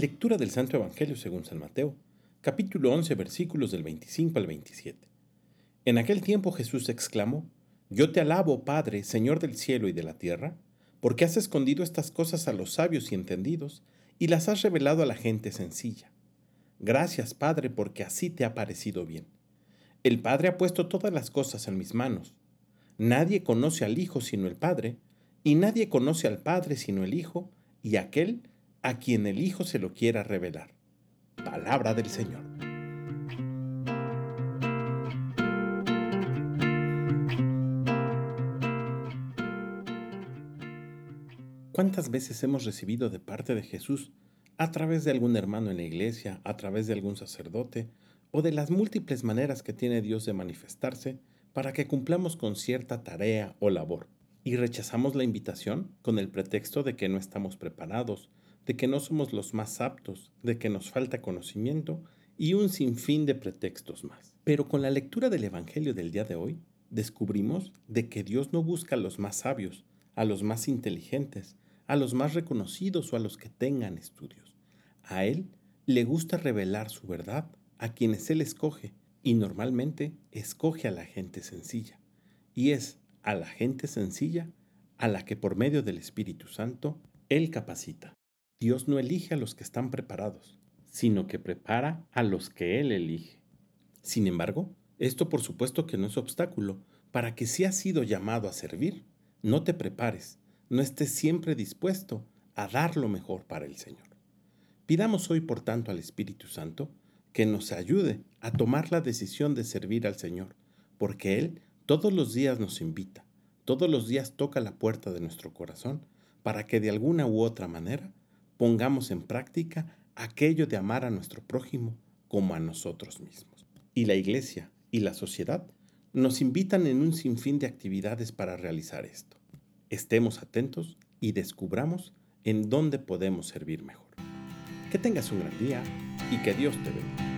Lectura del Santo Evangelio según San Mateo, capítulo 11, versículos del 25 al 27. En aquel tiempo Jesús exclamó, Yo te alabo, Padre, Señor del cielo y de la tierra, porque has escondido estas cosas a los sabios y entendidos, y las has revelado a la gente sencilla. Gracias, Padre, porque así te ha parecido bien. El Padre ha puesto todas las cosas en mis manos. Nadie conoce al Hijo sino el Padre, y nadie conoce al Padre sino el Hijo, y aquel a quien el Hijo se lo quiera revelar. Palabra del Señor. ¿Cuántas veces hemos recibido de parte de Jesús, a través de algún hermano en la iglesia, a través de algún sacerdote, o de las múltiples maneras que tiene Dios de manifestarse para que cumplamos con cierta tarea o labor? Y rechazamos la invitación con el pretexto de que no estamos preparados, de que no somos los más aptos, de que nos falta conocimiento y un sinfín de pretextos más. Pero con la lectura del Evangelio del día de hoy, descubrimos de que Dios no busca a los más sabios, a los más inteligentes, a los más reconocidos o a los que tengan estudios. A Él le gusta revelar su verdad a quienes Él escoge y normalmente escoge a la gente sencilla. Y es a la gente sencilla a la que por medio del Espíritu Santo Él capacita. Dios no elige a los que están preparados, sino que prepara a los que Él elige. Sin embargo, esto por supuesto que no es obstáculo para que si has sido llamado a servir, no te prepares, no estés siempre dispuesto a dar lo mejor para el Señor. Pidamos hoy, por tanto, al Espíritu Santo que nos ayude a tomar la decisión de servir al Señor, porque Él todos los días nos invita, todos los días toca la puerta de nuestro corazón para que de alguna u otra manera pongamos en práctica aquello de amar a nuestro prójimo como a nosotros mismos. Y la Iglesia y la sociedad nos invitan en un sinfín de actividades para realizar esto. Estemos atentos y descubramos en dónde podemos servir mejor. Que tengas un gran día y que Dios te bendiga.